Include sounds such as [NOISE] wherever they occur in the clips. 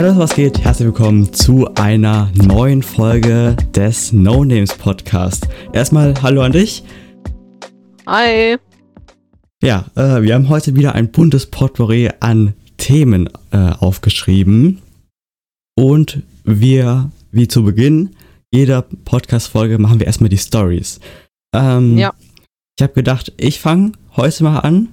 Hallo, was geht? Herzlich willkommen zu einer neuen Folge des No Names Podcast. Erstmal hallo an dich. Hi. Ja, äh, wir haben heute wieder ein buntes Potpourri an Themen äh, aufgeschrieben. Und wir, wie zu Beginn jeder Podcast-Folge, machen wir erstmal die Stories. Ähm, Ja. Ich habe gedacht, ich fange heute mal an.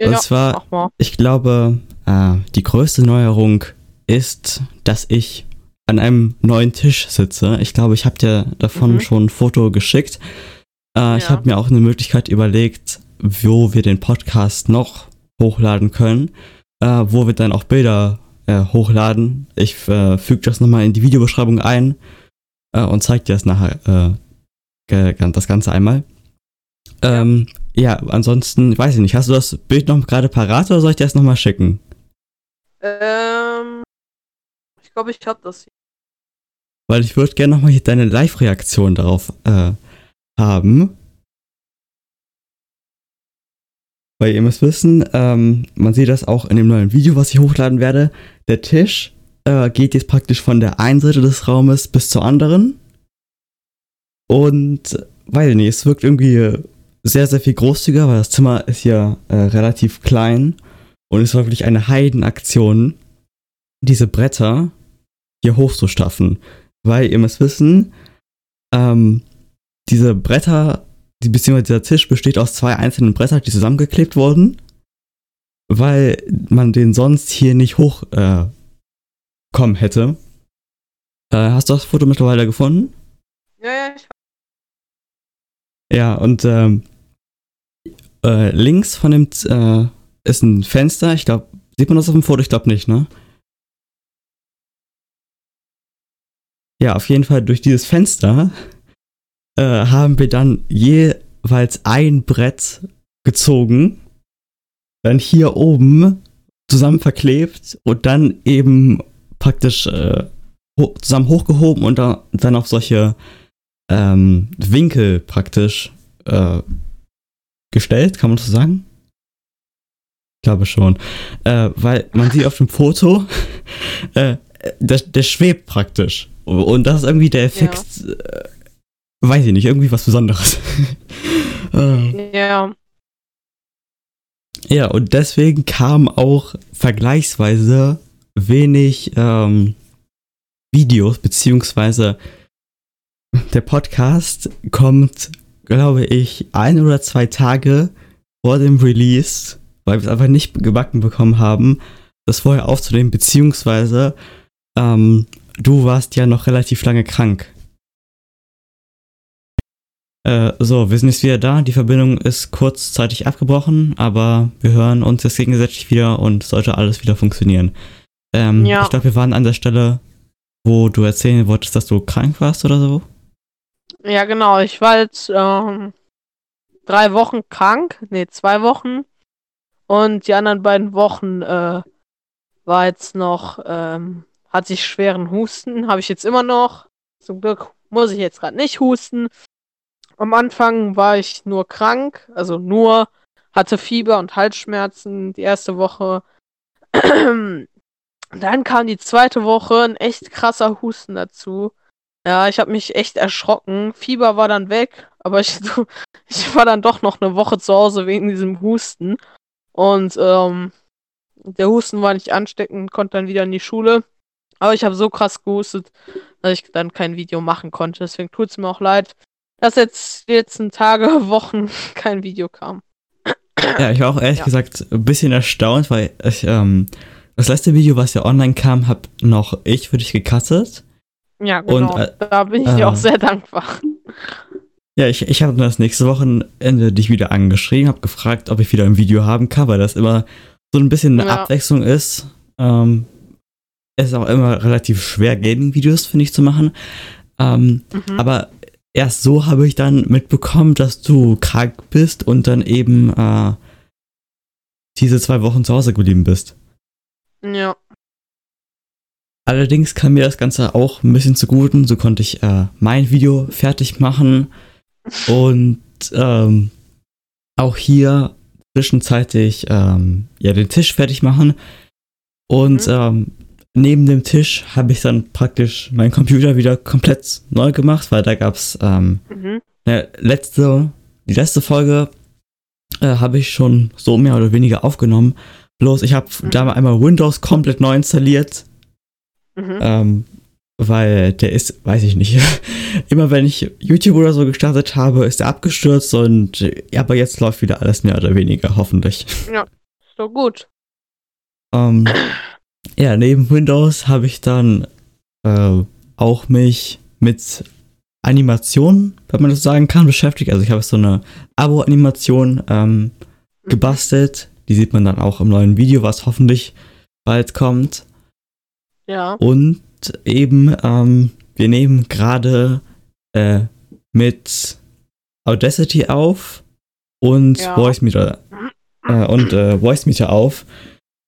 Und Ja, zwar, mach mal. ich glaube, äh, die größte Neuerung ist, dass ich an einem neuen Tisch sitze. Ich glaube, ich habe dir davon Mhm. schon ein Foto geschickt. Äh, Ich Ja. habe mir auch eine Möglichkeit überlegt, wo wir den Podcast noch hochladen können, äh, wo wir dann auch Bilder äh, hochladen. Ich äh, füge das nochmal in die Videobeschreibung ein äh, und zeige dir das nachher, äh, das Ganze einmal. Ähm, ja, ansonsten, weiß ich nicht, hast du das Bild noch gerade parat oder soll ich dir das nochmal schicken? Ähm, ich glaube, ich hab das. Weil ich würde gerne nochmal deine Live-Reaktion darauf äh, haben. Weil ihr müsst wissen, ähm, man sieht das auch in dem neuen Video, was ich hochladen werde. Der Tisch äh, geht jetzt praktisch von der einen Seite des Raumes bis zur anderen. Und, weiß ich nicht, es wirkt irgendwie sehr, sehr viel großzügiger, weil das Zimmer ist ja äh, relativ klein. Und es war wirklich eine Heidenaktion, diese Bretter hier hochzustaffen. Weil ihr müsst wissen, ähm, diese Bretter, die, beziehungsweise dieser Tisch besteht aus zwei einzelnen Brettern, die zusammengeklebt wurden, weil man den sonst hier nicht hochkommen äh, kommen hätte. Äh, hast du das Foto mittlerweile gefunden? Ja, ja, ich Ja, und ähm, äh, links von dem äh, ist ein Fenster. Ich glaube, sieht man das auf dem Foto? Ich glaube nicht, ne? Ja, auf jeden Fall durch dieses Fenster äh, haben wir dann jeweils ein Brett gezogen, dann hier oben zusammen verklebt und dann eben praktisch äh, ho zusammen hochgehoben und da, dann auf solche ähm, Winkel praktisch äh, gestellt, kann man so sagen? Ich glaube schon. Äh, weil man sieht auf dem Foto, [LAUGHS] äh, der, der schwebt praktisch. Und das ist irgendwie der Effekt, äh, weiß ich nicht, irgendwie was Besonderes. äh, [LAUGHS] Ja, ja, und deswegen kam auch vergleichsweise wenig ähm, Videos, beziehungsweise der Podcast kommt, glaube ich, ein oder zwei Tage vor dem Release, weil wir es einfach nicht gebacken bekommen haben, das vorher aufzunehmen, beziehungsweise ähm, du warst ja noch relativ lange krank. Äh, so, wir sind jetzt wieder da. Die Verbindung ist kurzzeitig abgebrochen, aber wir hören uns jetzt gegenseitig wieder und sollte alles wieder funktionieren. Ähm, Ja. Ich glaube, wir waren an der Stelle, wo du erzählen wolltest, dass du krank warst oder so. ja, genau. Ich war jetzt ähm, drei Wochen krank. Nee, zwei Wochen. Und die anderen beiden Wochen äh, war jetzt noch, ähm, hatte ich schweren Husten. Habe ich jetzt immer noch. Zum Glück muss ich jetzt gerade nicht husten. Am Anfang war ich nur krank, also nur hatte Fieber und Halsschmerzen die erste Woche. [CLEARS THROAT] Dann kam die zweite Woche ein echt krasser Husten dazu. Ja, ich habe mich echt erschrocken. Fieber war dann weg, aber ich, [LAUGHS] ich war dann doch noch eine Woche zu Hause wegen diesem Husten. Und ähm, der Husten war nicht ansteckend, konnte dann wieder in die Schule. Aber ich habe so krass gehustet, dass ich dann kein Video machen konnte. Deswegen tut es mir auch leid, dass jetzt die letzten Tage, [LAUGHS] Wochen kein Video kam. Ja, ich war auch ehrlich Ja. gesagt ein bisschen erstaunt, weil ich, ähm, das letzte Video, was ja online kam, hab noch ich für dich gecuttet. Ja, Und, genau. äh, da bin ich äh, dir auch sehr dankbar. Ja, ich, ich habe das nächste Wochenende dich wieder angeschrieben, habe gefragt, ob ich wieder ein Video haben kann, weil das immer so ein bisschen eine Ja. Abwechslung ist. Ähm, es ist auch immer relativ schwer, Gaming-Videos, finde ich, zu machen. Ähm, Mhm. Aber erst so habe ich dann mitbekommen, dass du krank bist und dann eben äh, diese zwei Wochen zu Hause geblieben bist. ja. Allerdings kam mir das Ganze auch ein bisschen zuguten. So konnte ich äh, mein Video fertig machen [LAUGHS] und ähm, auch hier zwischenzeitig ähm, ja den Tisch fertig machen. Und Mhm. ähm, neben dem Tisch habe ich dann praktisch meinen Computer wieder komplett neu gemacht, weil da gab es ähm, Mhm. letzte, die letzte Folge äh, habe ich schon so mehr oder weniger aufgenommen. Bloß ich habe Mhm. da mal einmal Windows komplett neu installiert, Mhm. ähm, weil der ist, weiß ich nicht, [LAUGHS] immer wenn ich YouTube oder so gestartet habe, ist er abgestürzt und äh, ja, aber jetzt läuft wieder alles mehr oder weniger, hoffentlich. So gut. Ähm, [CLEARS THROAT] ja, neben Windows habe ich dann äh, auch mich mit Animationen, wenn man das sagen kann, beschäftigt. Also ich habe so eine Abo-Animation ähm, Mhm. gebastelt. Die sieht man dann auch im neuen Video, was hoffentlich bald kommt. Ja. Und eben, ähm, wir nehmen gerade äh, mit Audacity auf und Ja. Voice Meter äh, und äh, Voice Meter auf,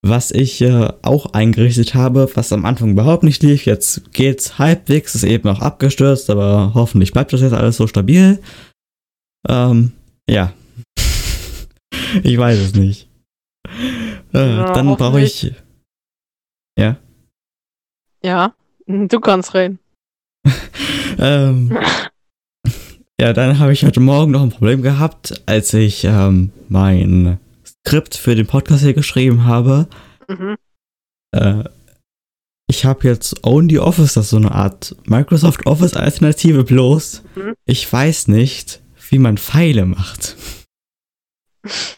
was ich äh, auch eingerichtet habe, was am Anfang überhaupt nicht lief. Jetzt geht's halbwegs, ist eben auch abgestürzt, aber hoffentlich bleibt das jetzt alles so stabil. Ähm, ja. [LAUGHS] ich weiß es nicht. Äh, Ja, dann brauche ich. Ja. Ja. [LAUGHS] Du kannst reden. [LAUGHS] Ähm, ja, dann habe ich heute Morgen noch ein Problem gehabt, als ich ähm, mein Skript für den Podcast hier geschrieben habe. Mhm. Äh, ich habe jetzt Only Office, das ist so eine Art Microsoft Office Alternative, bloß Mhm. ich weiß nicht, wie man Pfeile macht. [LAUGHS]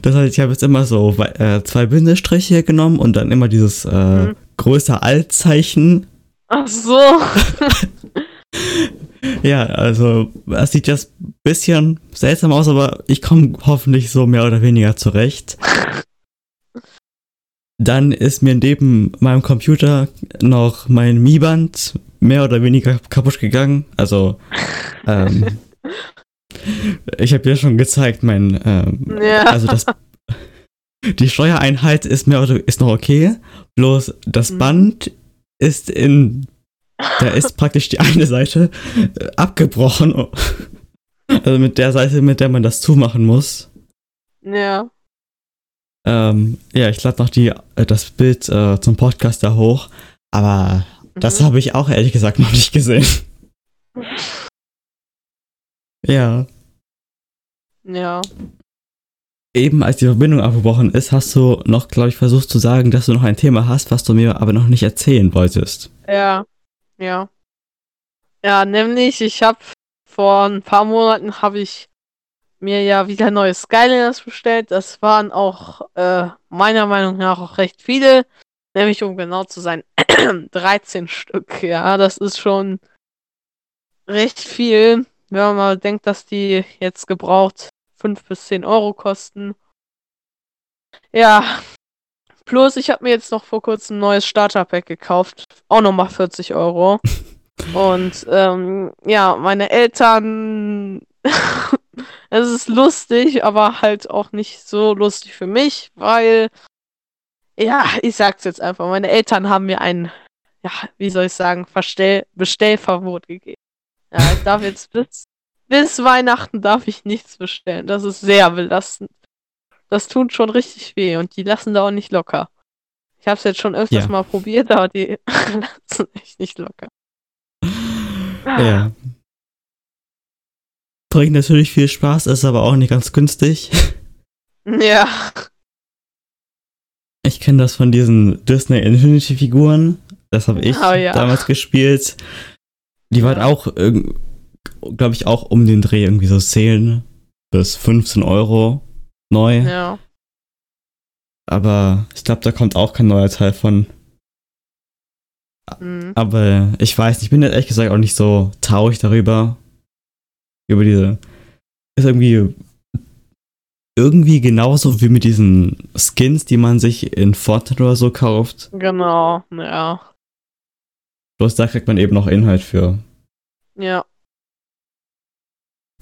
Das heißt, ich habe jetzt immer so äh, zwei Bindestriche genommen und dann immer dieses äh, Mhm. größer Alt-Zeichen Ach so. [LAUGHS] Ja, also es sieht jetzt ein bisschen seltsam aus, aber ich komme hoffentlich so mehr oder weniger zurecht. Dann ist mir neben meinem Computer noch mein Mi-Band mehr oder weniger kaputt gegangen. Also ähm, [LAUGHS] ich habe ja schon gezeigt, mein ähm, Ja. also das [LAUGHS] die Steuereinheit ist mir oder ist noch okay, bloß das Mhm. Band ist in da ist praktisch die eine Seite äh, abgebrochen. Also mit der Seite, mit der man das zumachen muss. Ja. Ähm, ja, ich lade noch die, äh, das Bild äh, zum Podcast da hoch, aber das Mhm. habe ich auch ehrlich gesagt noch nicht gesehen. [LAUGHS] Ja, Ja. eben als die Verbindung abgebrochen ist, hast du noch, glaube ich, versucht zu sagen, dass du noch ein Thema hast, was du mir aber noch nicht erzählen wolltest. Ja. Ja. Ja, nämlich, ich habe vor ein paar Monaten habe ich mir ja wieder neue Skyliners bestellt. Das waren auch äh, meiner Meinung nach auch recht viele. Nämlich, um genau zu sein, [CLEARS THROAT] 13 Stück. Ja, das ist schon recht viel, wenn man mal denkt, dass die jetzt gebraucht 5 bis 10 Euro kosten. Ja, plus ich habe mir jetzt noch vor kurzem ein neues Starterpack gekauft. Auch nochmal 40 Euro. [LAUGHS] Und ähm, ja, meine Eltern, [LAUGHS] es ist lustig, aber halt auch nicht so lustig für mich, weil, ja, ich sag's jetzt einfach, meine Eltern haben mir ein, ja, wie soll ich sagen, Verstell Bestellverbot gegeben. Ja, ich darf jetzt bis, bis Weihnachten darf ich nichts bestellen. Das ist sehr belastend. Das tut schon richtig weh und die lassen da auch nicht locker. Ich habe es jetzt schon öfters Ja. mal probiert, aber die [LAUGHS] lassen echt nicht locker. Ja. Bringt natürlich viel Spaß, ist aber auch nicht ganz günstig. [LAUGHS] Ja. Ich kenne das von diesen Disney Infinity Figuren. Das habe ich Oh ja. damals gespielt. Die waren auch, glaube ich, auch um den Dreh irgendwie so 10 bis 15 Euro neu. Ja. Aber ich glaube, da kommt auch kein neuer Teil von. Mhm. Aber ich weiß nicht, ich bin jetzt ehrlich gesagt auch nicht so traurig darüber. Über diese. Ist irgendwie. Irgendwie genauso wie mit diesen Skins, die man sich in Fortnite oder so kauft. Genau. Ja. Bloß da kriegt man eben noch Inhalt für. Ja.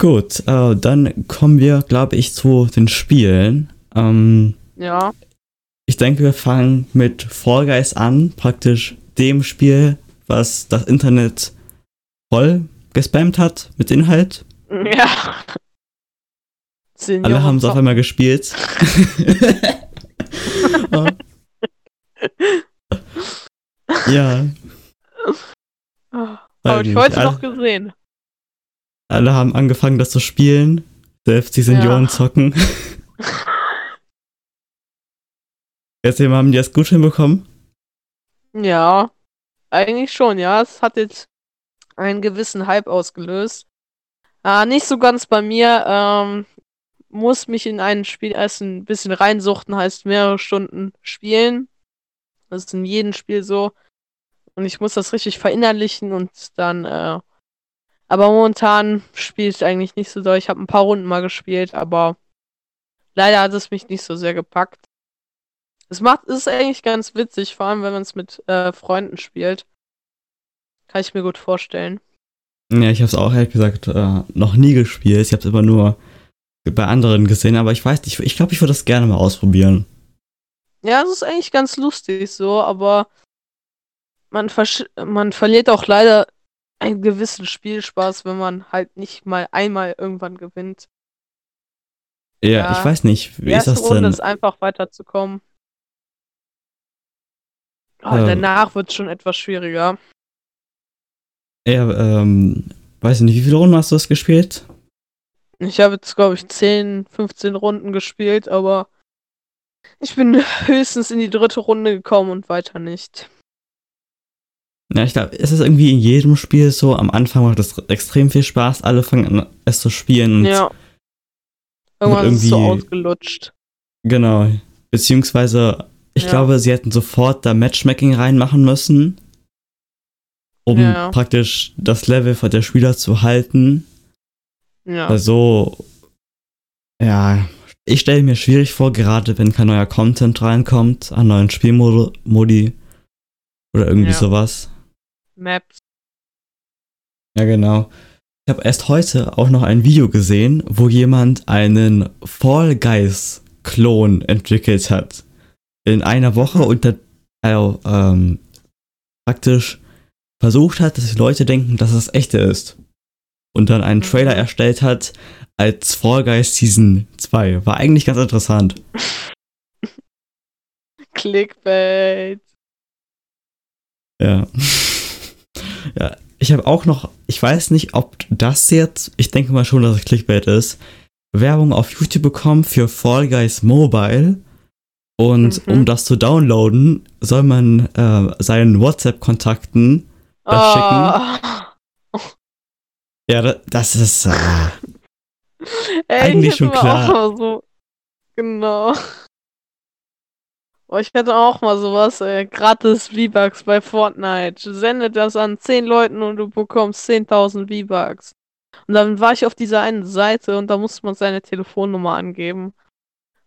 Gut, äh, dann kommen wir, glaube ich, zu den Spielen. Ähm, Ja. ich denke, wir fangen mit Fall Guys an, praktisch dem Spiel, was das Internet voll gespammt hat mit Inhalt. [LAUGHS] Ja. Senioren- Alle haben es auf einmal gespielt. [LAUGHS] [LAUGHS] Ja. Habe ich heute noch gesehen. Alle haben angefangen, das zu spielen. Selbst die Senioren Ja. zocken. [LAUGHS] Jetzt haben die das gut hinbekommen. Ja, eigentlich schon, ja. Es hat jetzt einen gewissen Hype ausgelöst. Ah, nicht so ganz bei mir. Ähm, muss mich in ein Spiel erst ein bisschen reinsuchten, heißt mehrere Stunden spielen. Das ist in jedem Spiel so. Und ich muss das richtig verinnerlichen und dann, äh, aber momentan spiele ich eigentlich nicht so doll. Ich habe ein paar Runden mal gespielt, aber leider hat es mich nicht so sehr gepackt. Es macht, es ist eigentlich ganz witzig, vor allem wenn man es mit äh, Freunden spielt. Kann ich mir gut vorstellen. Ja, ich habe es auch ehrlich gesagt äh, noch nie gespielt. Ich habe es immer nur bei anderen gesehen, aber ich weiß nicht, ich glaube, ich würde das gerne mal ausprobieren. Ja, es ist eigentlich ganz lustig so, aber man, man verliert auch leider einen gewissen Spielspaß, wenn man halt nicht mal einmal irgendwann gewinnt. Ja, Ja. ich weiß nicht, wie ist erste das Runde denn? ist einfach weiterzukommen. Oh, Ähm. danach wird es schon etwas schwieriger. Ja, ähm, weiß ich nicht, wie viele Runden hast du das gespielt? Ich habe jetzt, glaube ich, 10, 15 Runden gespielt, aber ich bin höchstens in die dritte Runde gekommen und weiter nicht. Ja, ich glaube, es ist irgendwie in jedem Spiel so, am Anfang macht es extrem viel Spaß, alle fangen an, es zu spielen und Ja. Irgendwann ist es so irgendwie- ausgelutscht. genau. Beziehungsweise, ich Ja. glaube, sie hätten sofort da Matchmaking reinmachen müssen, um Ja. praktisch das Level von der Spieler zu halten. Ja. Also, ja, ich stelle mir schwierig vor, gerade wenn kein neuer Content reinkommt, an neuen Spielmodi oder irgendwie Ja. sowas. Maps. Ja, genau. Ich habe erst heute auch noch ein Video gesehen, wo jemand einen Fall Guys Klon entwickelt hat. In einer Woche und dann also, ähm, praktisch versucht hat, dass die Leute denken, dass es echte ist. Und dann einen Mhm. Trailer erstellt hat als Fall Guys Season 2. War eigentlich ganz interessant. [LAUGHS] Clickbait. Ja. Ja, ich habe auch noch, ich weiß nicht, ob das jetzt, ich denke mal schon, dass es Clickbait ist, Werbung auf YouTube bekommen für Fall Guys Mobile. Und Mhm. um das zu downloaden, soll man äh, seinen WhatsApp-Kontakten Das Ah. Ja, da- das ist. Äh, Ey, Eigentlich ich schon klar. So, genau. Oh, ich hätte auch mal sowas, ey. Gratis V-Bucks bei Fortnite. Sende das an 10 Leuten und du bekommst 10.000 V-Bucks. Und dann war ich auf dieser einen Seite und da musste man seine Telefonnummer angeben.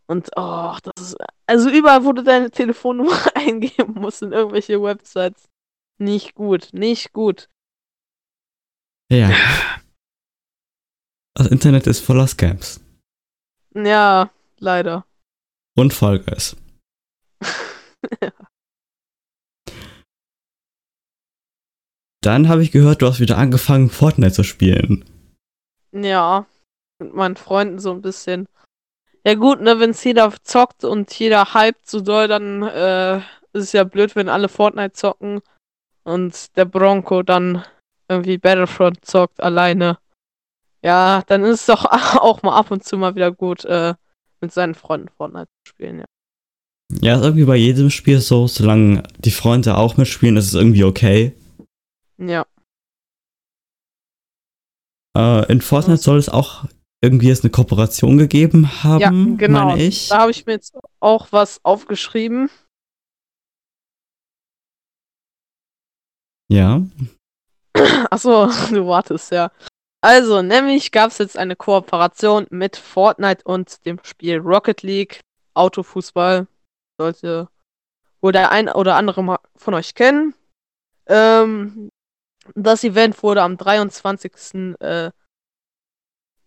Und, oh, das ist. Also überall, wo du deine [LAUGHS] Telefonnummer [LAUGHS] eingeben musst, in irgendwelche Websites. Nicht gut, nicht gut. ja. Das Internet ist voller Scams. Ja, leider. Und Fall Guys. [LAUGHS] Dann habe ich gehört, du hast wieder angefangen, Fortnite zu spielen. Ja, mit meinen Freunden so ein bisschen. Ja gut, ne, wenn es jeder zockt und jeder hypt so doll, dann äh, ist es ja blöd, wenn alle Fortnite zocken und der Bronco dann irgendwie Battlefront zockt alleine. Ja, dann ist es doch [LAUGHS] auch mal ab und zu mal wieder gut, äh, mit seinen Freunden Fortnite zu spielen, ja. Ja, ist irgendwie bei jedem Spiel so, solange die Freunde auch mitspielen, ist es irgendwie okay. Ja, Äh, in Fortnite soll es auch irgendwie jetzt eine Kooperation gegeben haben, ja genau. meine ich. Da habe ich mir jetzt auch was aufgeschrieben. Ja. Achso, [LAUGHS] du wartest, ja. Also, nämlich gab es jetzt eine Kooperation mit Fortnite und dem Spiel Rocket League, Autofußball. Sollte wohl der ein oder andere von euch kennen. Ähm, das Event wurde am 23. Äh,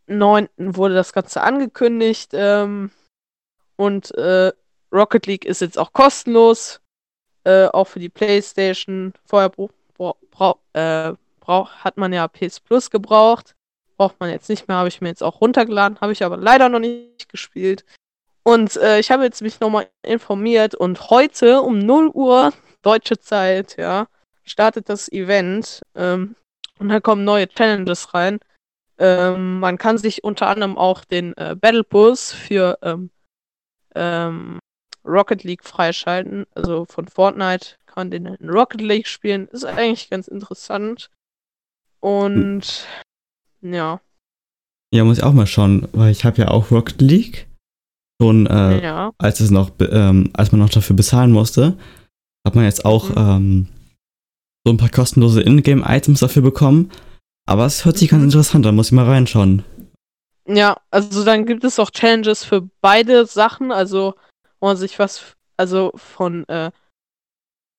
9. wurde das Ganze angekündigt. Ähm, und äh, Rocket League ist jetzt auch kostenlos. Äh, auch für die Playstation. Vorher äh, hat man ja PS Plus gebraucht. Braucht man jetzt nicht mehr, habe ich mir jetzt auch runtergeladen, habe ich aber leider noch nicht gespielt. Und äh, ich habe jetzt mich nochmal informiert und heute um 0 Uhr deutsche Zeit, ja, startet das Event ähm, und dann kommen neue Challenges rein. Ähm, man kann sich unter anderem auch den äh, Battle Bus für ähm, ähm, Rocket League freischalten. Also von Fortnite kann man den in Rocket League spielen. Ist eigentlich ganz interessant. Und hm. ja. Ja, muss ich auch mal schauen, weil ich habe ja auch Rocket League. Schon, äh, ja. als es noch, ähm, als man noch dafür bezahlen musste, hat man jetzt auch mhm. ähm, so ein paar kostenlose Ingame-Items dafür bekommen. Aber es hört sich mhm. ganz interessant an, muss ich mal reinschauen. Ja, also dann gibt es auch Challenges für beide Sachen, also wo man sich was, also von äh,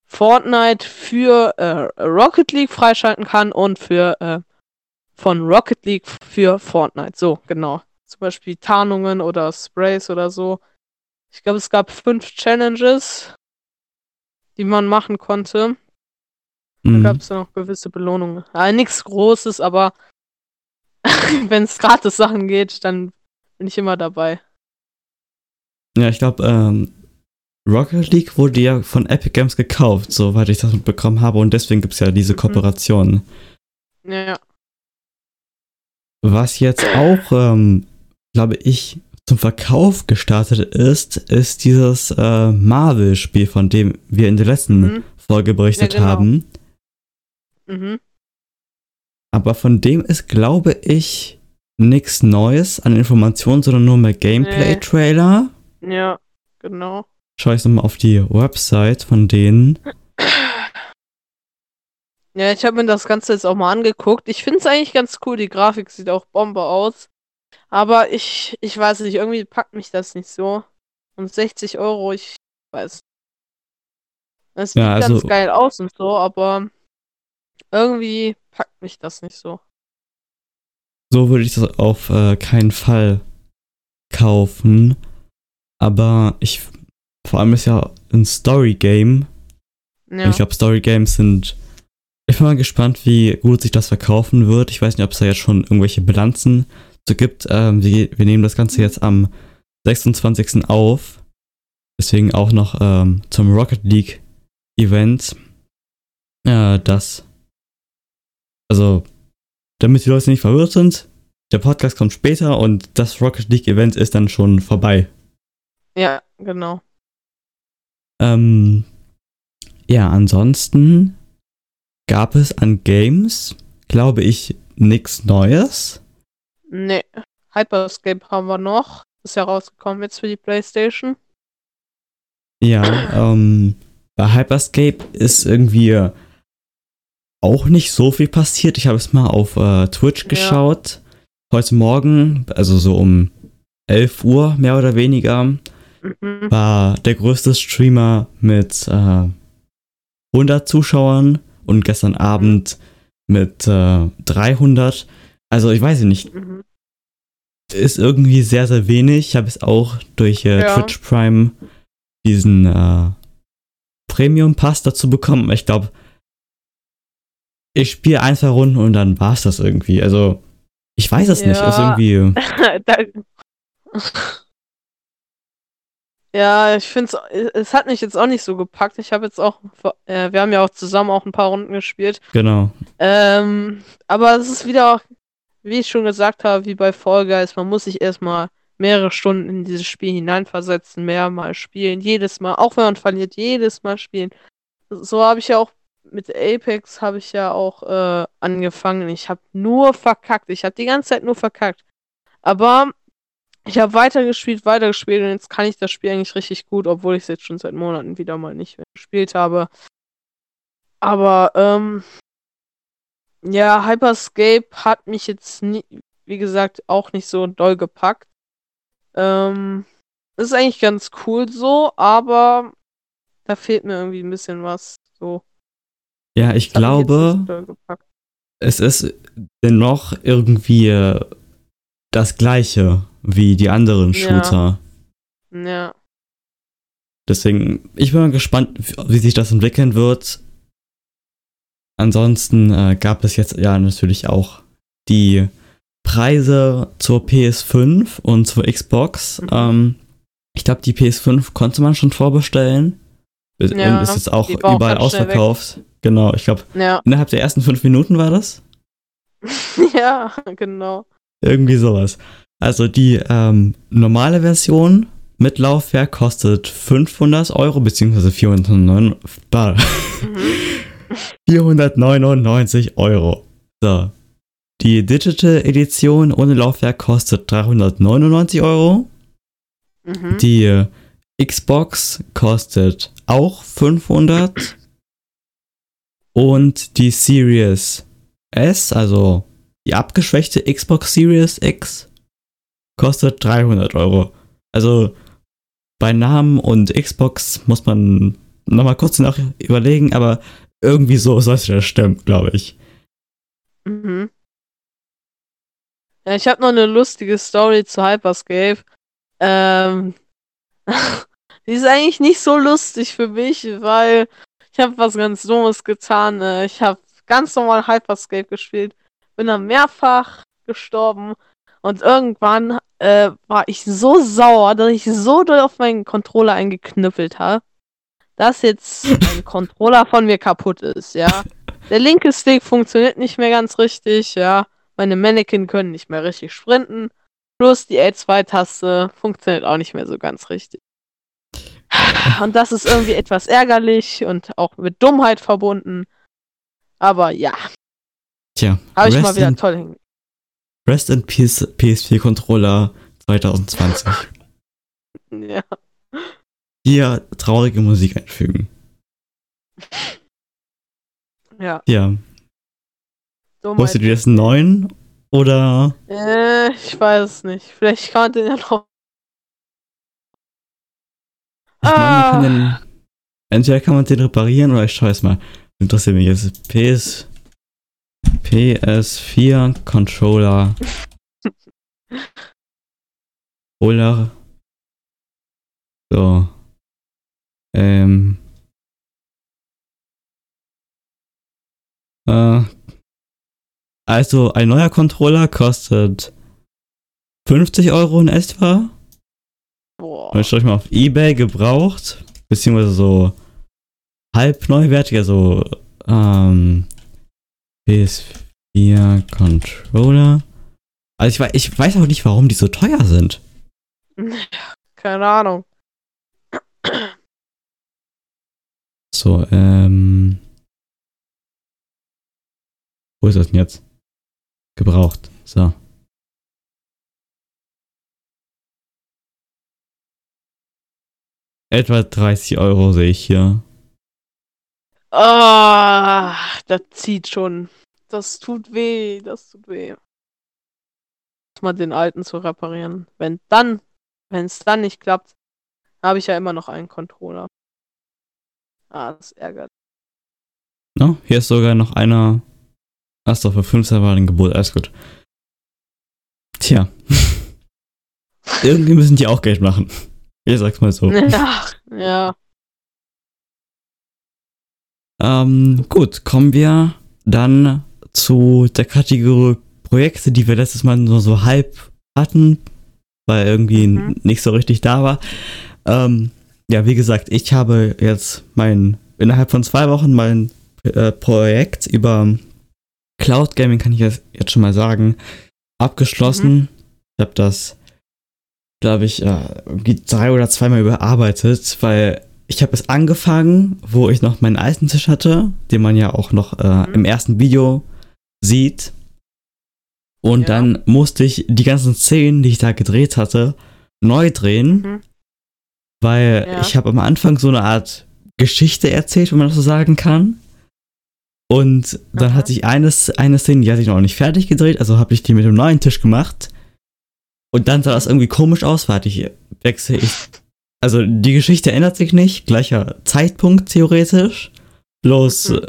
Fortnite für äh, Rocket League freischalten kann und für äh, von Rocket League für Fortnite. So, genau. Zum Beispiel Tarnungen oder Sprays oder so. Ich glaube, es gab fünf Challenges, die man machen konnte. Da mhm. gab es noch gewisse Belohnungen. Ja, nichts Großes, aber [LAUGHS] wenn es gratis Sachen geht, dann bin ich immer dabei. Ja, ich glaube, ähm, Rocket League wurde ja von Epic Games gekauft, soweit ich das mitbekommen habe, und deswegen gibt es ja diese mhm. Kooperation. Ja, ja. Was jetzt auch, ähm, glaube ich, zum Verkauf gestartet ist, ist dieses äh, Marvel-Spiel, von dem wir in der letzten mhm. Folge berichtet ja, genau. haben. Mhm. Aber von dem ist, glaube ich, nichts Neues an Informationen, sondern nur mehr Gameplay-Trailer. Ja, genau. Schau ich nochmal auf die Website von denen. Ja, ich habe mir das Ganze jetzt auch mal angeguckt. Ich finde es eigentlich ganz cool. Die Grafik sieht auch Bombe aus. Aber ich, ich weiß nicht, irgendwie packt mich das nicht so. Und 60 Euro, ich weiß. Es sieht ja, also, ganz geil aus und so, aber irgendwie packt mich das nicht so. So würde ich das auf äh, keinen Fall kaufen. Aber ich, vor allem ist ja ein Story-Game. Ja. Ich glaube, Story-Games sind. Ich bin mal gespannt, wie gut sich das verkaufen wird. Ich weiß nicht, ob es da jetzt schon irgendwelche Bilanzen so gibt. Ähm, wir, wir, nehmen das Ganze jetzt am 26. auf. Deswegen auch noch ähm, zum Rocket League Event. Äh, das also, damit die Leute nicht verwirrt sind, der Podcast kommt später und das Rocket League Event ist dann schon vorbei. Ja, genau. Ähm, ja, ansonsten gab es an Games, glaube ich, nichts Neues. Nee, Hyperscape haben wir noch. Ist ja rausgekommen jetzt für die PlayStation. Ja, ähm, bei Hyperscape ist irgendwie auch nicht so viel passiert. Ich habe es mal auf äh, Twitch geschaut. Ja. Heute Morgen, also so um 11 Uhr mehr oder weniger, mhm. war der größte Streamer mit äh, 100 Zuschauern und gestern mhm. Abend mit äh, 300. Also ich weiß nicht. Mhm. Ist irgendwie sehr, sehr wenig. Ich habe es auch durch äh, ja. Twitch Prime diesen äh, Premium Pass dazu bekommen. Ich glaube, ich spiele ein, zwei Runden und dann war es das irgendwie. Also, ich weiß es ja. nicht. Ist irgendwie. [LAUGHS] ja, ich finde es, es hat mich jetzt auch nicht so gepackt. Ich habe jetzt auch, äh, wir haben ja auch zusammen auch ein paar Runden gespielt. Genau. Ähm, aber es ist wieder, wie ich schon gesagt habe, wie bei Fall Guys, man muss sich erstmal mehrere Stunden in dieses Spiel hineinversetzen, mehrmal spielen, jedes Mal, auch wenn man verliert, jedes Mal spielen. So habe ich ja auch mit Apex habe ich ja auch äh, angefangen. Ich habe nur verkackt. Ich habe die ganze Zeit nur verkackt. Aber ich habe weitergespielt, weitergespielt und jetzt kann ich das Spiel eigentlich richtig gut, obwohl ich es jetzt schon seit Monaten wieder mal nicht mehr gespielt habe. Aber, ähm, ja, Hyperscape hat mich jetzt, nie, wie gesagt, auch nicht so doll gepackt. Ähm, ist eigentlich ganz cool so, aber da fehlt mir irgendwie ein bisschen was. So. Ja, ich das glaube, es ist dennoch irgendwie äh, das gleiche wie die anderen Shooter. Ja. ja. Deswegen, ich bin mal gespannt, wie sich das entwickeln wird. Ansonsten äh, gab es jetzt ja natürlich auch die Preise zur PS5 und zur Xbox. Mhm. Ähm, ich glaube, die PS5 konnte man schon vorbestellen. Ja, und ist jetzt auch überall ausverkauft. Genau, ich glaube, ja. innerhalb der ersten fünf Minuten war das. [LAUGHS] ja, genau. Irgendwie sowas. Also die ähm, normale Version mit Laufwerk kostet 500 Euro, beziehungsweise 409, mhm. [LAUGHS] 499 Euro. So. Die Digital Edition ohne Laufwerk kostet 399 Euro. Mhm. Die äh, Xbox kostet auch 500. Und die Series S, also die abgeschwächte Xbox Series X, kostet 300 Euro. Also bei Namen und Xbox muss man nochmal kurz nach überlegen, aber irgendwie so sollte das stimmen, glaube ich. Mhm. Ja, ich habe noch eine lustige Story zu Hyperscape. Ähm, [LAUGHS] die ist eigentlich nicht so lustig für mich, weil ich habe was ganz Dummes getan. Äh, ich habe ganz normal Hyperscape gespielt, bin dann mehrfach gestorben und irgendwann äh, war ich so sauer, dass ich so doll auf meinen Controller eingeknüppelt habe, dass jetzt ein Controller von mir kaputt ist, ja. Der linke Stick funktioniert nicht mehr ganz richtig, ja. Meine Mannequin können nicht mehr richtig sprinten. Plus die L2-Taste funktioniert auch nicht mehr so ganz richtig. Und das ist irgendwie etwas ärgerlich und auch mit Dummheit verbunden. Aber ja. Tja. Habe ich mal wieder toll hingekriegt. Rest in Peace PS4 Controller 2020. [LAUGHS] ja. Hier traurige Musik einfügen. Ja. Ja. Dummheit. du dir das einen neuen oder? Äh, ich weiß es nicht. Vielleicht kann man den ja noch. Ich meine, man kann den. Ah. Entweder kann man den reparieren oder ich schaue es mal. Interessiert mich jetzt. PS. PS4 Controller. [LAUGHS] Controller. So. Ähm. Äh, also ein neuer Controller kostet 50 Euro in etwa. Boah. Ich schaue mal auf Ebay gebraucht, beziehungsweise so halb neuwertig, also ähm, PS4 Controller. Also ich ich weiß auch nicht, warum die so teuer sind. [LAUGHS] Keine Ahnung. So, ähm. Wo ist das denn jetzt? Gebraucht. So. Etwa 30 Euro sehe ich hier. Ah, oh, das zieht schon. Das tut weh, das tut weh. Mal den alten zu reparieren. Wenn dann, wenn es dann nicht klappt, habe ich ja immer noch einen Controller. Ah, das ärgert. No, hier ist sogar noch einer Achso, für 15 war ein Gebot, alles gut. Tja. [LAUGHS] Irgendwie müssen die auch Geld machen. Ich sag's mal so. [LAUGHS] Ja, ja. Ähm, gut, kommen wir dann zu der Kategorie Projekte, die wir letztes Mal nur so halb hatten, weil irgendwie mhm. nicht so richtig da war. Ähm, ja, wie gesagt, ich habe jetzt mein, innerhalb von zwei Wochen mein äh, Projekt über Cloud Gaming kann ich jetzt schon mal sagen, abgeschlossen. Mhm. Ich habe das, glaube ich, äh, drei oder zweimal überarbeitet, weil ich habe es angefangen, wo ich noch meinen Eisentisch hatte, den man ja auch noch äh, mhm. im ersten Video sieht. Und ja. dann musste ich die ganzen Szenen, die ich da gedreht hatte, neu drehen, mhm. Weil ja. ich habe am Anfang so eine Art Geschichte erzählt, wenn man das so sagen kann. Und dann Aha. hatte ich eines, eine Szene, die hatte ich noch nicht fertig gedreht, also habe ich die mit dem neuen Tisch gemacht. Und dann sah das irgendwie komisch aus, warte ich, wechsle ich. Also die Geschichte ändert sich nicht, gleicher Zeitpunkt theoretisch. Bloß mhm.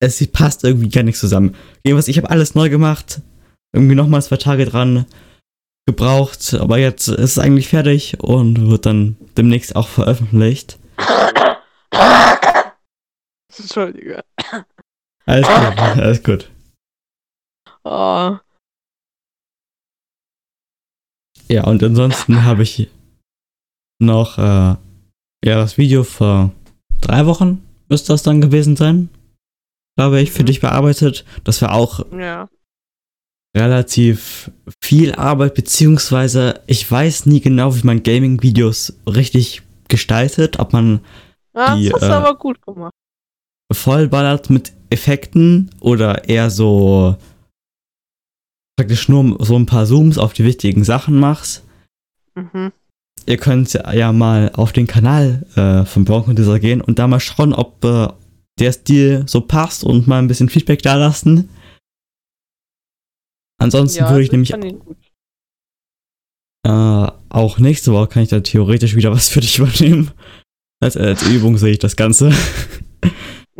es passt irgendwie gar nicht zusammen. Irgendwas, ich habe alles neu gemacht, irgendwie nochmal zwei Tage dran gebraucht, aber jetzt ist es eigentlich fertig und wird dann demnächst auch veröffentlicht. [LAUGHS] Entschuldige. Alles gut, alles gut. Oh. Ja, und ansonsten habe ich noch äh, ja, das Video für drei Wochen müsste das dann gewesen sein. Glaube ich, für Mhm. dich bearbeitet. Das war auch Ja. Relativ viel Arbeit, beziehungsweise ich weiß nie genau, wie man Gaming-Videos richtig gestaltet, ob man ja Die, das hast äh, du aber gut gemacht. vollballert mit Effekten oder eher so praktisch nur so ein paar Zooms auf die wichtigen Sachen machst. Mhm. Ihr könnt ja mal auf den Kanal äh, von Bronco Dieser gehen und da mal schauen, ob äh, der Stil so passt und mal ein bisschen Feedback da Ansonsten würde ich das nämlich. Äh, auch nächste Woche kann ich da theoretisch wieder was für dich [LAUGHS] übernehmen. Als, als Übung sehe ich das Ganze. [LAUGHS]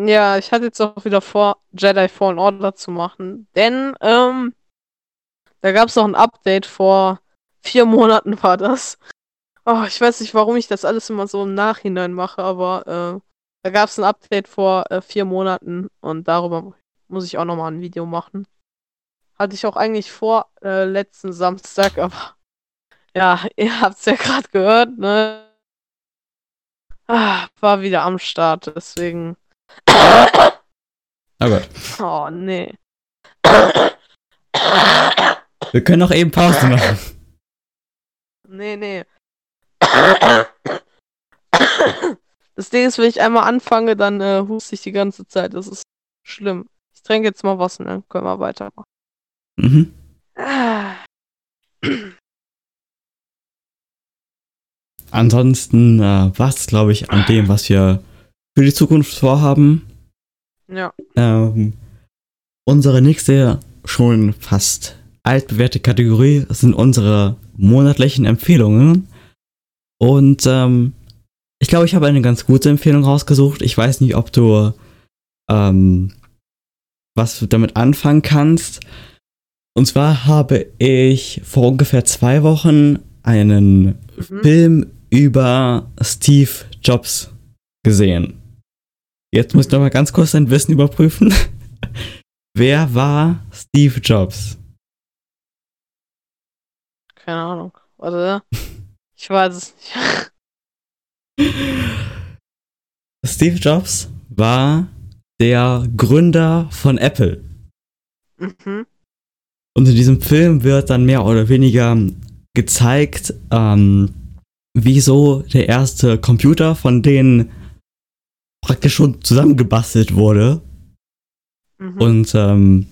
Ja, ich hatte jetzt auch wieder vor, Jedi Fallen Order zu machen. Denn, ähm, da gab es noch ein Update vor vier Monaten war das. Oh, ich weiß nicht, warum ich das alles immer so im Nachhinein mache, aber äh, da gab es ein Update vor äh, vier Monaten und darüber muss ich auch nochmal ein Video machen. Hatte ich auch eigentlich vor äh, letzten Samstag, [LAUGHS] aber ja, ihr habt es ja gerade gehört, ne? Ah, war wieder am Start, deswegen. Oh Gott. Oh, nee. Wir können auch eben Pause [LAUGHS] machen. Nee, nee. Das Ding ist, wenn ich einmal anfange, dann äh, huste ich die ganze Zeit. Das ist schlimm. Ich trinke jetzt mal was und dann können wir weitermachen. Mhm. Ah. Ansonsten äh, war es, glaube ich, an dem, was wir für die Zukunft vorhaben. Ja. Ähm, unsere nächste schon fast altbewährte Kategorie sind unsere monatlichen Empfehlungen. Und ähm, ich glaube, ich habe eine ganz gute Empfehlung rausgesucht. Ich weiß nicht, ob du ähm, was damit anfangen kannst. Und zwar habe ich vor ungefähr zwei Wochen einen Mhm. Film über Steve Jobs gesehen. Jetzt muss ich noch mal ganz kurz dein Wissen überprüfen. [LAUGHS] Wer war Steve Jobs? Keine Ahnung. Warte. Ich weiß es nicht. [LAUGHS] Steve Jobs war der Gründer von Apple. Mhm. Und in diesem Film wird dann mehr oder weniger gezeigt, ähm, wieso der erste Computer von denen praktisch schon zusammengebastelt wurde Mhm. und ähm,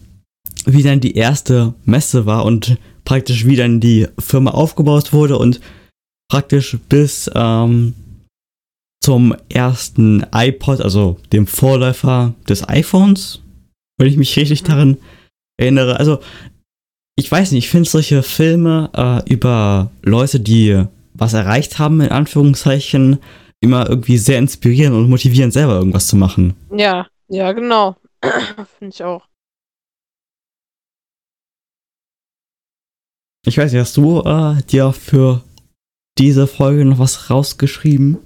wie dann die erste Messe war und praktisch wie dann die Firma aufgebaut wurde und praktisch bis ähm, zum ersten iPod, also dem Vorläufer des iPhones, wenn ich mich richtig Mhm. daran erinnere. Also ich weiß nicht, ich finde solche Filme äh, über Leute, die was erreicht haben, in Anführungszeichen, immer irgendwie sehr inspirierend und motivierend, selber irgendwas zu machen. Ja, ja, genau. [CLEARS THROAT] Finde ich auch. Ich weiß nicht, hast du äh, dir für diese Folge noch was rausgeschrieben?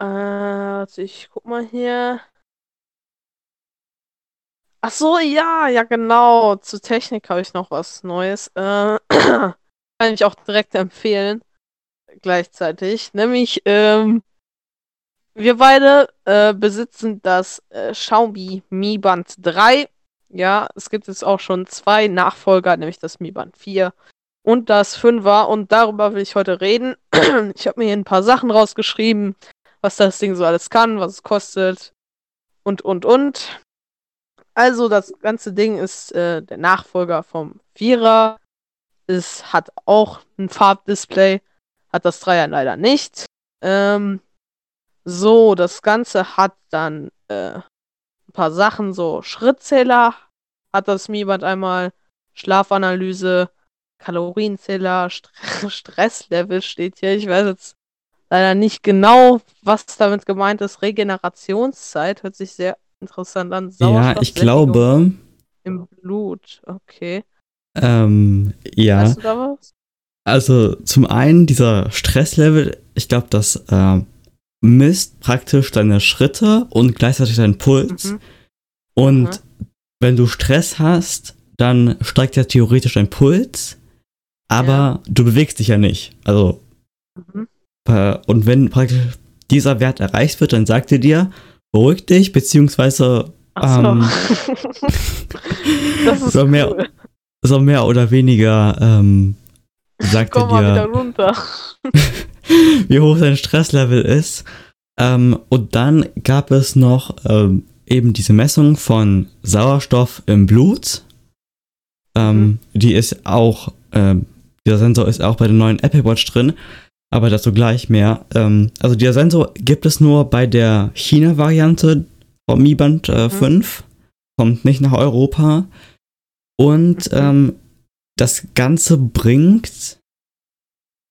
Äh, also ich guck mal hier. Ach so, ja, ja, genau. Zu Technik habe ich noch was Neues. Äh, [CLEARS THROAT] kann ich auch direkt empfehlen. Gleichzeitig. Nämlich, ähm, wir beide äh, besitzen das äh, Xiaomi Mi Band 3. Ja, es gibt jetzt auch schon zwei Nachfolger, nämlich das Mi Band 4 und das 5er. Und darüber will ich heute reden. [CLEARS THROAT] ich habe mir hier ein paar Sachen rausgeschrieben was das Ding so alles kann, was es kostet und, und, und. Also das ganze Ding ist äh, der Nachfolger vom Vierer. Es hat auch ein Farbdisplay, hat das Dreier leider nicht. Ähm, so, das Ganze hat dann äh, ein paar Sachen, so Schrittzähler hat das Mi Band einmal, Schlafanalyse, Kalorienzähler, St [LAUGHS] Stresslevel steht hier. Ich weiß jetzt leider nicht genau, was damit gemeint ist. Regenerationszeit hört sich sehr interessant an. Ja, ich glaube, Im Blut, okay. ähm, ja. Weißt du da was? Also zum einen dieser Stresslevel, ich glaube, das äh, misst praktisch deine Schritte und gleichzeitig deinen Puls. Mhm. Und wenn du Stress hast, dann steigt ja theoretisch dein Puls, aber du bewegst dich ja nicht. Also Mhm. äh, und wenn praktisch dieser Wert erreicht wird, dann sagt er dir, beruhig dich, beziehungsweise so. ähm, [LAUGHS] das ist so mehr- cool. so mehr oder weniger ähm, sagt Komm mal er wieder dir, runter. [LAUGHS] wie hoch dein Stresslevel ist. Ähm, und dann gab es noch ähm, eben diese Messung von Sauerstoff im Blut. Ähm, Mhm. Die ist auch, ähm, dieser Sensor ist auch bei der neuen Apple Watch drin, aber dazu gleich mehr. Ähm, also dieser Sensor gibt es nur bei der China-Variante vom Mi Band äh, Mhm. 5, kommt nicht nach Europa. Und Mhm. ähm, das Ganze bringt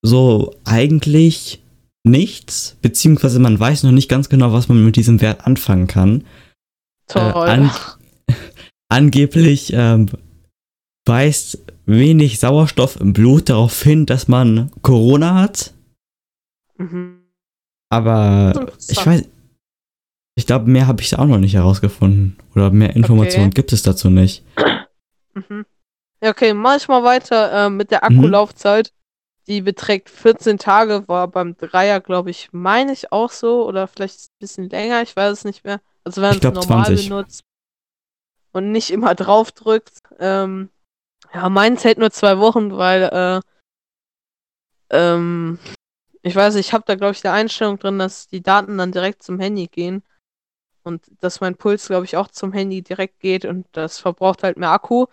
so eigentlich nichts, beziehungsweise man weiß noch nicht ganz genau, was man mit diesem Wert anfangen kann. Toll. an- [LAUGHS] Angeblich ähm, weist wenig Sauerstoff im Blut darauf hin, dass man Corona hat, mhm. aber ich weiß, ich glaube, mehr habe ich auch noch nicht herausgefunden oder mehr Informationen Okay. gibt es dazu nicht. Mhm. Ja, okay, mach ich mal weiter äh, mit der Mhm. Akkulaufzeit. Die beträgt 14 Tage, war beim Dreier, glaube ich, meine ich auch so, oder vielleicht ein bisschen länger, ich weiß es nicht mehr. Also wenn Ich es normal 20. benutzt und nicht immer draufdrückt. Ähm, ja, meins hält nur zwei Wochen, weil äh, ähm, ich weiß, ich habe da, glaube ich, die Einstellung drin, dass die Daten dann direkt zum Handy gehen. Und dass mein Puls, glaube ich, auch zum Handy direkt geht und das verbraucht halt mehr Akku.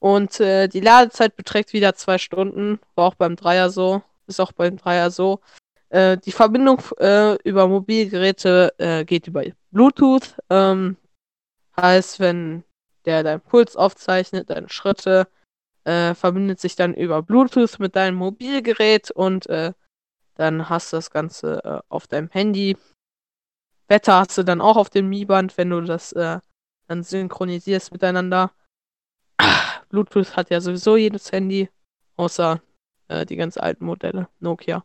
Und äh, die Ladezeit beträgt wieder zwei Stunden. War auch beim Dreier so. Ist auch beim Dreier so. Äh, die Verbindung äh, über Mobilgeräte äh, geht über Bluetooth. Ähm, heißt, wenn der deinen Puls aufzeichnet, deine Schritte, äh, verbindet sich dann über Bluetooth mit deinem Mobilgerät und äh, dann hast du das Ganze äh, auf deinem Handy. Wetter hast du dann auch auf dem Mi-Band, wenn du das äh, dann synchronisierst miteinander. [CLEARS THROAT] Bluetooth hat ja sowieso jedes Handy, außer äh, die ganz alten Modelle, Nokia.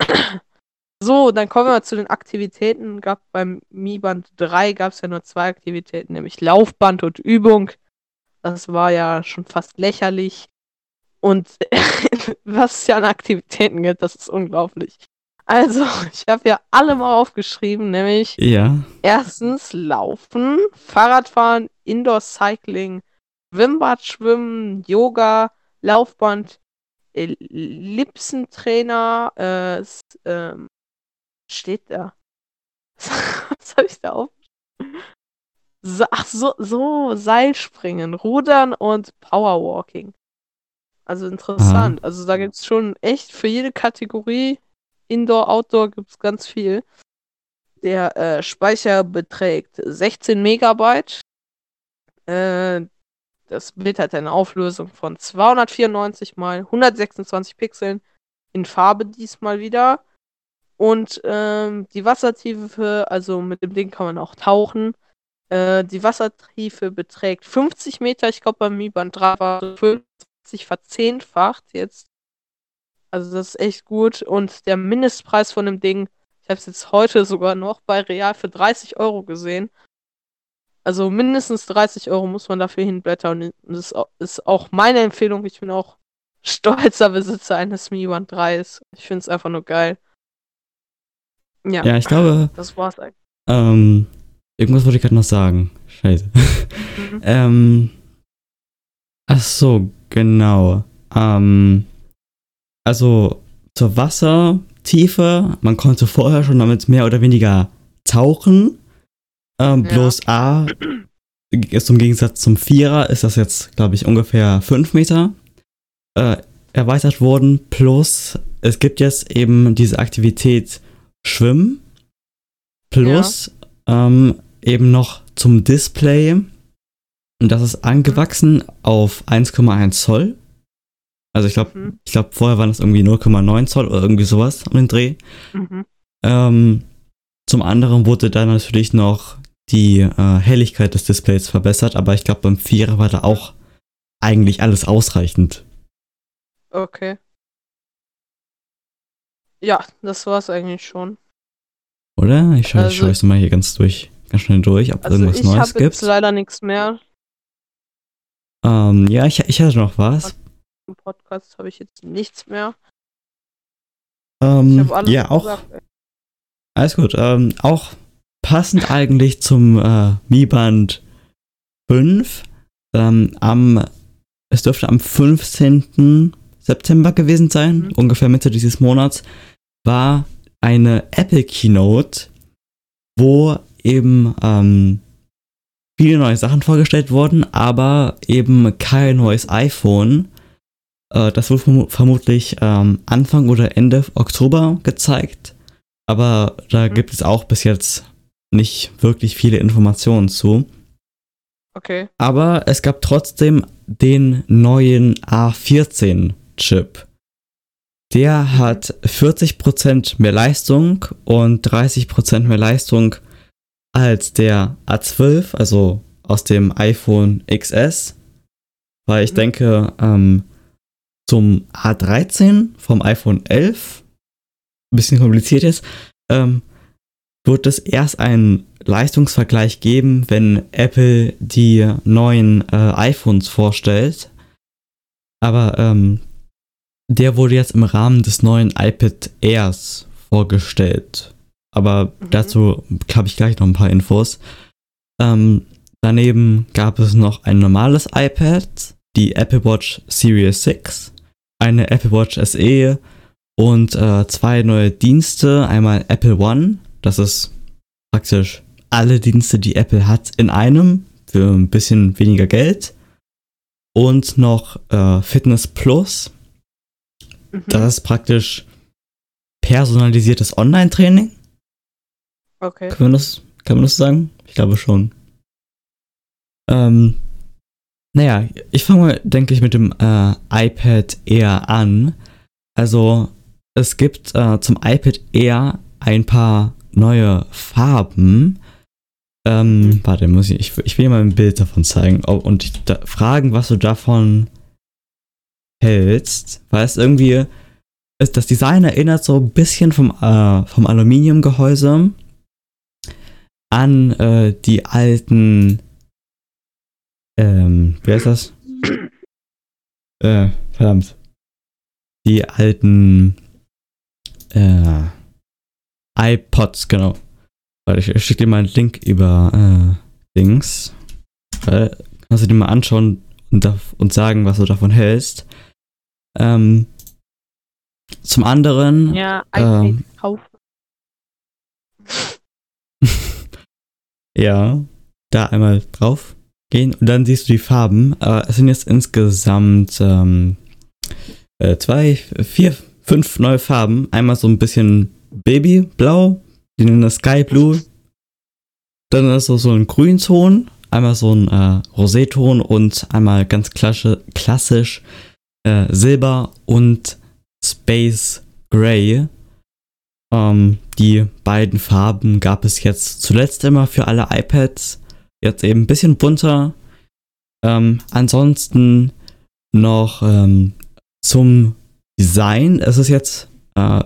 [CLEARS THROAT] so, dann kommen wir zu den Aktivitäten. Gab beim Mi Band 3 gab es ja nur zwei Aktivitäten, nämlich Laufband und Übung. Das war ja schon fast lächerlich. Und [LAUGHS] was es ja an Aktivitäten gibt, das ist unglaublich. Also, [LAUGHS] ich habe ja alle mal aufgeschrieben, nämlich Ja, Erstens Laufen, Fahrradfahren, Indoor Cycling, Schwimmbad schwimmen, Yoga, Laufband, Ellipsentrainer, äh, ähm, steht da. [LAUGHS] Was habe ich da auf? So, ach so, so, Seilspringen, Rudern und Powerwalking. Also interessant. Also da gibt es schon echt für jede Kategorie, Indoor, Outdoor gibt es ganz viel. Der äh, Speicher beträgt 16 Megabyte. Äh, das Bild hat eine Auflösung von 294 mal 126 Pixeln in Farbe diesmal wieder. Und ähm, die Wassertiefe, also mit dem Ding kann man auch tauchen. Äh, die Wassertiefe beträgt 50 Meter. Ich glaube, beim Mi Band 3 war es 50 verzehnfacht jetzt. Also das ist echt gut. Und der Mindestpreis von dem Ding, ich habe es jetzt heute sogar noch bei Real für 30 Euro gesehen. Also mindestens 30 Euro muss man dafür hinblättern. Und das ist au- ist auch meine Empfehlung. Ich bin auch stolzer Besitzer eines Mi Band 3s. Ich finde es einfach nur geil. Ja, ja, ich glaube, das war's eigentlich. ähm, irgendwas wollte ich gerade noch sagen. Scheiße. Mhm. [LAUGHS] Ähm. Ach so, genau. Ähm. Also zur Wassertiefe, man konnte vorher schon damit mehr oder weniger tauchen. Ähm, Ja. Bloß A ist im Gegensatz zum Vierer ist das jetzt, glaube ich, ungefähr 5 Meter äh, erweitert worden. Plus es gibt jetzt eben diese Aktivität Schwimmen. Plus ähm, eben noch zum Display. Und das ist angewachsen auf 1,1 Zoll. Also ich glaube, Mhm. ich glaube, vorher waren es irgendwie 0,9 Zoll oder irgendwie sowas um den Dreh. Mhm. Ähm, zum anderen wurde da natürlich noch die äh, Helligkeit des Displays verbessert, aber ich glaube, beim Vierer war da auch eigentlich alles ausreichend. Okay. Ja, das war's eigentlich schon. Oder? Ich schaue Also- schau jetzt mal hier ganz durch, ganz schnell durch, ob es Also irgendwas ich Neues habe jetzt gibt. leider nichts mehr. Ähm, ja, ich, ich hatte noch was. Im Podcast habe ich jetzt nichts mehr. Ähm, alles ja, auch, gesagt. Alles gut. Ähm, auch passend eigentlich zum äh, Mi Band 5. Ähm, am, es dürfte am 15. September gewesen sein, mhm. ungefähr Mitte dieses Monats, war eine Apple Keynote, wo eben ähm, viele neue Sachen vorgestellt wurden, aber eben kein neues iPhone. Äh, das wurde verm vermutlich ähm, Anfang oder Ende Oktober gezeigt, aber da mhm. gibt es auch bis jetzt nicht wirklich viele Informationen zu. Okay. Aber es gab trotzdem den neuen A14-Chip. Der mhm. hat 40% mehr Leistung und 30% mehr Leistung als der A12, also aus dem iPhone XS. Weil ich mhm. denke, ähm, zum A13 vom iPhone 11, ein bisschen kompliziert ist, ähm, wird es erst einen Leistungsvergleich geben, wenn Apple die neuen äh, iPhones vorstellt. Aber ähm, der wurde jetzt im Rahmen des neuen iPad Airs vorgestellt. Aber mhm. dazu habe ich gleich noch ein paar Infos. Ähm, daneben gab es noch ein normales iPad, die Apple Watch Series 6, eine Apple Watch SE und äh, zwei neue Dienste. Einmal Apple One, das ist praktisch alle Dienste, die Apple hat, in einem für ein bisschen weniger Geld. Und noch äh, Fitness Plus. Mhm. Das ist praktisch personalisiertes Online-Training. Okay. Kann man das, kann man das sagen? Ich glaube schon. Ähm, naja, ich fange mal, denke ich, mit dem äh, iPad Air an. Also, es gibt äh, zum iPad Air ein paar neue Farben. Ähm, mhm. warte, muss ich, ich, ich will dir mal ein Bild davon zeigen und dich da, fragen, was du davon hältst, weil es irgendwie, ist, das Design erinnert so ein bisschen vom, äh, vom Aluminiumgehäuse an äh, die alten, ähm, wie heißt das? [CLEARS THROAT] äh, verdammt. Die alten, äh, iPods, genau. Warte, ich schicke dir mal einen Link über äh, Dings. Äh, kannst du dir mal anschauen und, und sagen, was du davon hältst. Ähm, zum anderen. Ja, ähm, kaufen. [LAUGHS] ja, da einmal drauf gehen und dann siehst du die Farben. Aber es sind jetzt insgesamt ähm, äh, zwei, vier, fünf neue Farben. Einmal so ein bisschen Babyblau, die nennen das Sky Blue. Dann ist so, so ein Grünton, einmal so ein äh, Roséton und einmal ganz klassisch, klassisch äh, Silber und Space Gray. Ähm, die beiden Farben gab es jetzt zuletzt immer für alle iPads. Jetzt eben ein bisschen bunter. Ähm, ansonsten noch ähm, zum Design. Es ist jetzt äh,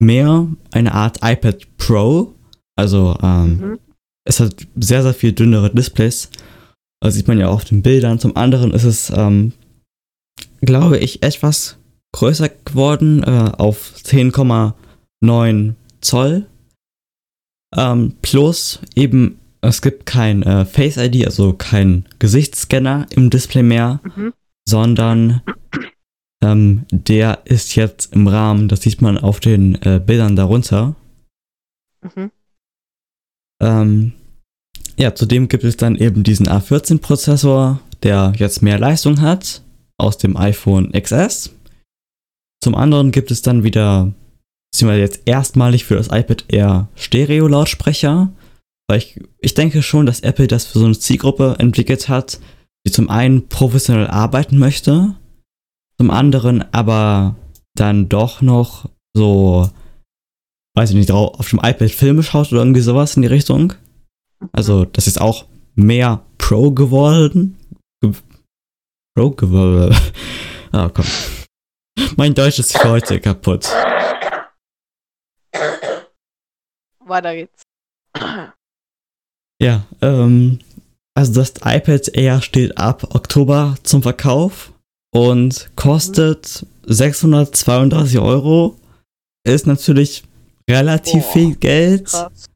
mehr eine Art iPad Pro. Also ähm, mhm. es hat sehr, sehr viel dünnere Displays. Das sieht man ja auch auf den Bildern. Zum anderen ist es, ähm, glaube ich, etwas größer geworden äh, auf 10,9 Zoll. Ähm, plus eben, es gibt kein äh, Face ID, also kein Gesichtsscanner im Display mehr, mhm. sondern ähm, der ist jetzt im Rahmen, das sieht man auf den äh, Bildern darunter. Mhm. Ähm, ja, zudem gibt es dann eben diesen A14-Prozessor, der jetzt mehr Leistung hat, aus dem iPhone XS. Zum anderen gibt es dann wieder, beziehungsweise jetzt erstmalig für das iPad Air Stereo-Lautsprecher, weil ich, ich denke schon, dass Apple das für so eine Zielgruppe entwickelt hat, die zum einen professionell arbeiten möchte zum anderen aber dann doch noch so, weiß ich nicht, auf dem iPad Filme schaut oder irgendwie sowas in die Richtung. Also, das ist auch mehr Pro geworden. Ge Pro geworden. [LAUGHS] Ah, oh, komm. Mein Deutsch ist heute kaputt. Weiter geht's. Ja, ähm, also das iPad Air steht ab Oktober zum Verkauf und kostet 632 Euro. Ist natürlich relativ Boah, viel Geld, Krass.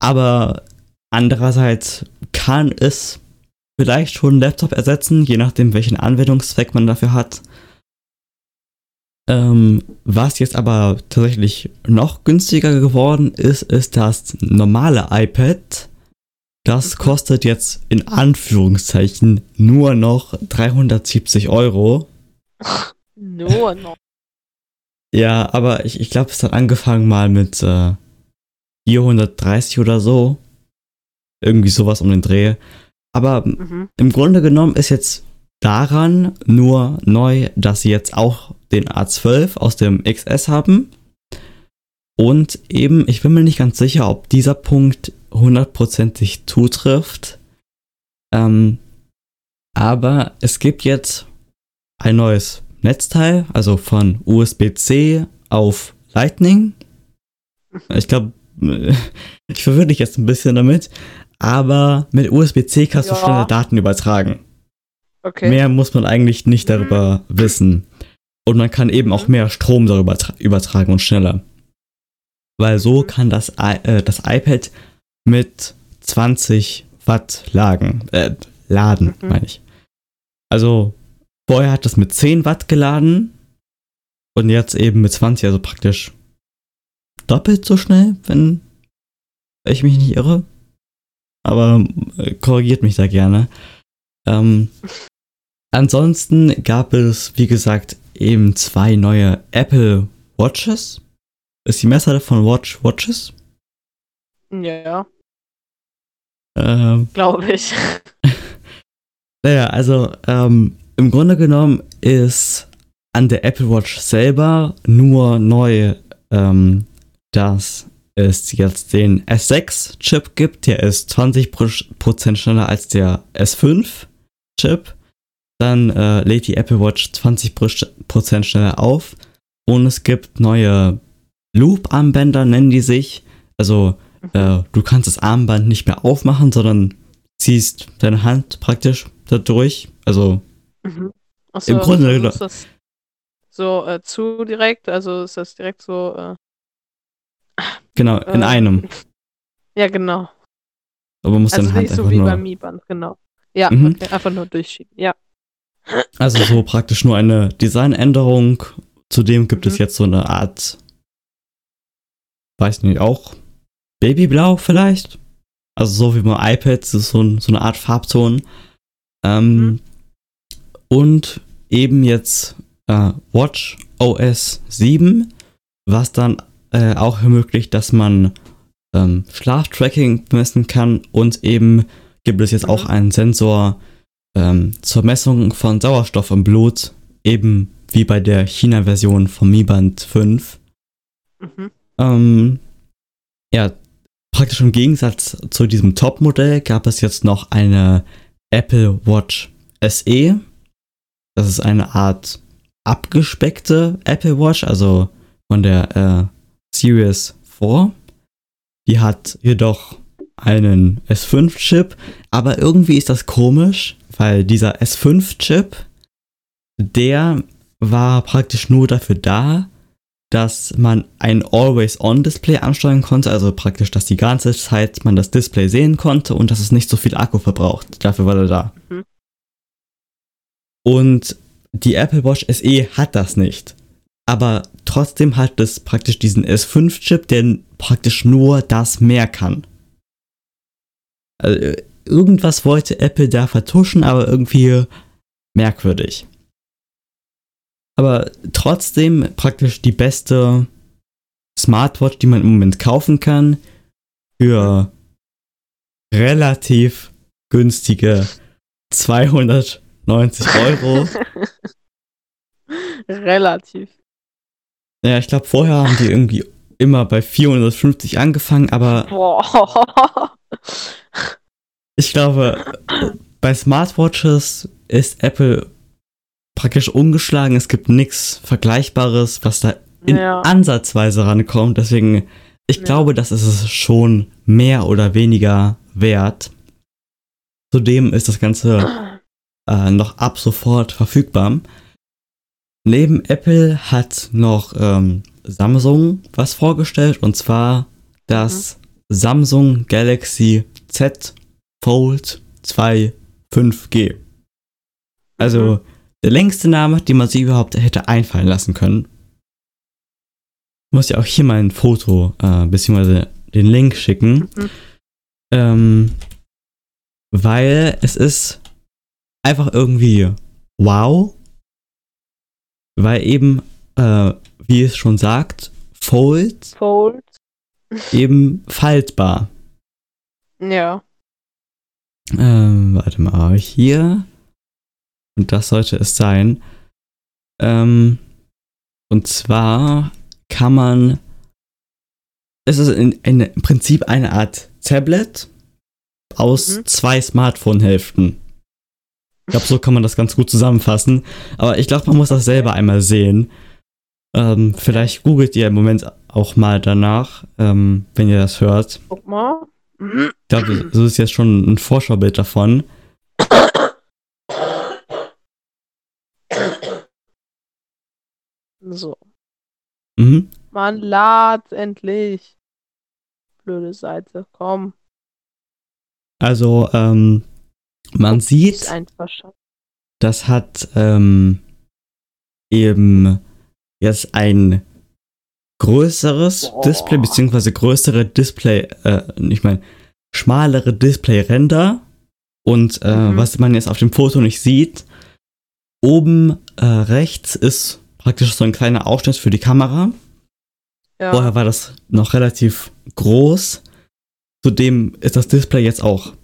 aber andererseits kann es vielleicht schon einen Laptop ersetzen, je nachdem, welchen Anwendungszweck man dafür hat. Ähm, was jetzt aber tatsächlich noch günstiger geworden ist, ist das normale iPad. Das kostet jetzt in Anführungszeichen nur noch 370 Euro. Nur [LAUGHS] noch. Ja, aber ich, ich glaube, es hat angefangen mal mit äh, 430 oder so. Irgendwie sowas um den Dreh. Aber Mhm. im Grunde genommen ist jetzt daran nur neu, dass sie jetzt auch den A12 aus dem XS haben. Und eben, ich bin mir nicht ganz sicher, ob dieser Punkt hundertprozentig zutrifft. Ähm, aber es gibt jetzt ein neues Netzteil, also von USB-C auf Lightning. Ich glaube, [LAUGHS] ich verwirre dich jetzt ein bisschen damit, aber mit USB-C kannst du Ja. schneller Daten übertragen. Okay. Mehr muss man eigentlich nicht darüber wissen. Und man kann eben auch mehr Strom darüber tra- übertragen und schneller. Weil so Mhm. kann das, I äh, das iPad mit 20 Watt lagen, äh, laden, Mhm. meine ich. Also vorher hat das mit 10 Watt geladen und jetzt eben mit 20, also praktisch doppelt so schnell, wenn ich mich nicht irre. Aber äh, korrigiert mich da gerne. Ähm, ansonsten gab es, wie gesagt, eben zwei neue Apple Watches. Ist die Messer von Watch Watches? Ja, Ähm, glaube ich. [LAUGHS] naja, also ähm, im Grunde genommen ist an der Apple Watch selber nur neu, ähm, dass es jetzt den S6-Chip gibt. Der ist 20% schneller als der S5-Chip. Dann äh, lädt die Apple Watch 20% schneller auf. Und es gibt neue Loop-Armbänder, nennen die sich. Also äh, du kannst das Armband nicht mehr aufmachen, sondern ziehst deine Hand praktisch da durch. Also Mhm. Achso, Im Grunde also ist das so äh, zu direkt, also ist das direkt so. Äh, genau, in äh, einem. [LAUGHS] Ja, genau. Aber man muss Also deine Hand nicht so einfach wie nur. beim Mi-Band, genau. Ja, Mhm. okay, einfach nur durchschieben. Ja. Also so praktisch nur eine Designänderung. Zudem gibt es Mhm. jetzt so eine Art, weiß nicht, auch Babyblau vielleicht. Also so wie beim iPad, das ist so, ein, so eine Art Farbton. Ähm, Mhm. Und eben jetzt äh, Watch OS 7, was dann äh, auch ermöglicht, dass man ähm, Schlaftracking messen kann und eben gibt es jetzt Mhm. auch einen Sensor ähm, zur Messung von Sauerstoff im Blut, eben wie bei der China-Version vom Mi Band 5. Mhm. Ähm, ja, praktisch im Gegensatz zu diesem Top-Modell gab es jetzt noch eine Apple Watch SE. Das ist eine Art abgespeckte Apple Watch, also von der äh, Series 4. Die hat jedoch einen S5-Chip, aber irgendwie ist das komisch, weil dieser S5-Chip, der war praktisch nur dafür da, dass man ein Always-On-Display ansteuern konnte, also praktisch, dass die ganze Zeit man das Display sehen konnte und dass es nicht so viel Akku verbraucht. Dafür war er da. Mhm. Und die Apple Watch SE hat das nicht. Aber trotzdem hat es praktisch diesen S5-Chip, der praktisch nur das mehr kann. Also, irgendwas wollte Apple da vertuschen, aber irgendwie merkwürdig. Aber trotzdem praktisch die beste Smartwatch, die man im Moment kaufen kann, für relativ günstige 290 Euro. [LAUGHS] Relativ. Ja, ich glaube, vorher haben die irgendwie immer bei 450 angefangen, aber Boah. Ich glaube, bei Smartwatches ist Apple praktisch umgeschlagen. Es gibt nichts Vergleichbares, was da in Ja. ansatzweise rankommt. Deswegen, ich Ja. glaube, das ist es schon mehr oder weniger wert. Zudem ist das Ganze äh, noch ab sofort verfügbar. Neben Apple hat noch ähm, Samsung was vorgestellt und zwar das Samsung Galaxy Z Fold 2 5G. Also Mhm. der längste Name, den man sich überhaupt hätte einfallen lassen können. Ich muss ja auch hier mal ein Foto, äh, beziehungsweise den Link schicken. Mhm. Ähm, weil es ist einfach irgendwie wow. Weil eben, äh, wie es schon sagt, Fold Fold. Eben faltbar. Ja. Ähm, warte mal, hier. Und das sollte es sein. Ähm, und zwar kann man. Es ist in, in, im Prinzip eine Art Tablet aus Mhm. zwei Smartphone-Hälften. Ich glaube, so kann man das ganz gut zusammenfassen. Aber ich glaube, man muss das selber einmal sehen. Ähm, vielleicht googelt ihr im Moment auch mal danach, ähm, wenn ihr das hört. Guck mal. Ich glaube, so ist jetzt schon ein Vorschaubild davon. So. Mhm. Man lad endlich. Blöde Seite. Komm. Also, ähm, man sieht, das hat ähm, eben jetzt ein größeres Boah. Display, beziehungsweise größere Display, äh, ich meine, schmalere Display-Ränder. Und äh, Mhm. was man jetzt auf dem Foto nicht sieht, oben äh, rechts ist praktisch so ein kleiner Ausschnitt für die Kamera. Ja. Vorher war das noch relativ groß. Zudem ist das Display jetzt auch